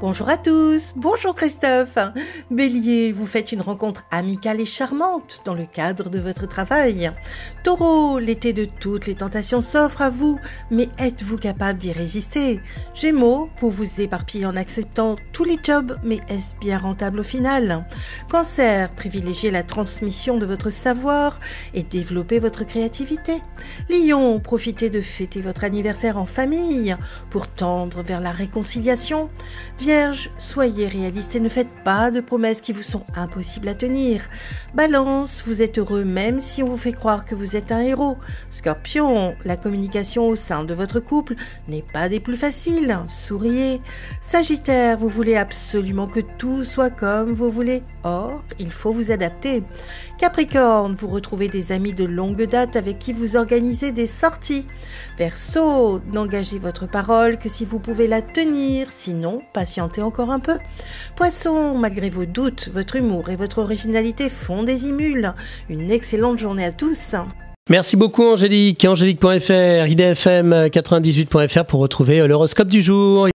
Bonjour à tous, bonjour Christophe. Bélier, vous faites une rencontre amicale et charmante dans le cadre de votre travail. Taureau, l'été de toutes les tentations s'offre à vous, mais êtes-vous capable d'y résister? Gémeaux, vous vous éparpillez en acceptant tous les jobs, mais est-ce bien rentable au final? Cancer, privilégiez la transmission de votre savoir et développez votre créativité. Lion, profitez de fêter votre anniversaire en famille pour tendre vers la réconciliation. Soyez réaliste et ne faites pas de promesses qui vous sont impossibles à tenir. Balance, vous êtes heureux même si on vous fait croire que vous êtes un héros. Scorpion, la communication au sein de votre couple n'est pas des plus faciles. Souriez. Sagittaire, vous voulez absolument que tout soit comme vous voulez. Or, il faut vous adapter. Capricorne, vous retrouvez des amis de longue date avec qui vous organisez des sorties. Verseau, n'engagez votre parole que si vous pouvez la tenir, sinon patientez encore un peu. Poisson, malgré vos doutes, votre humour et votre originalité font des imules. Une excellente journée à tous. Merci beaucoup Angélique. Angélique.fr, idfm98.fr pour retrouver l'horoscope du jour.